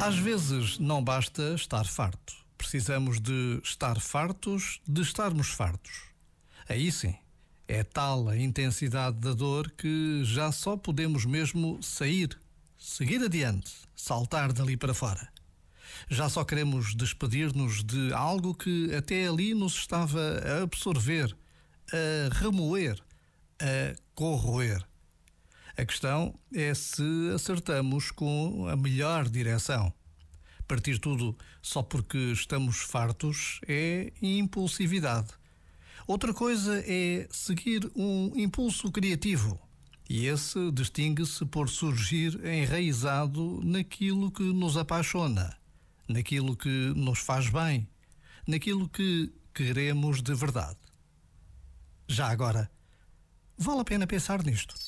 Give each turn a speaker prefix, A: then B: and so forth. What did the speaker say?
A: Às vezes não basta estar farto. Precisamos de estar fartos de estarmos fartos. Aí sim, é tal a intensidade da dor que já só podemos mesmo sair, seguir adiante, saltar dali para fora. Já só queremos despedir-nos de algo que até ali nos estava a absorver, a remoer, a corroer. A questão é se acertamos com a melhor direção. Partir tudo só porque estamos fartos é impulsividade. Outra coisa é seguir um impulso criativo. E esse distingue-se por surgir enraizado naquilo que nos apaixona, naquilo que nos faz bem, naquilo que queremos de verdade. Já agora, vale a pena pensar nisto.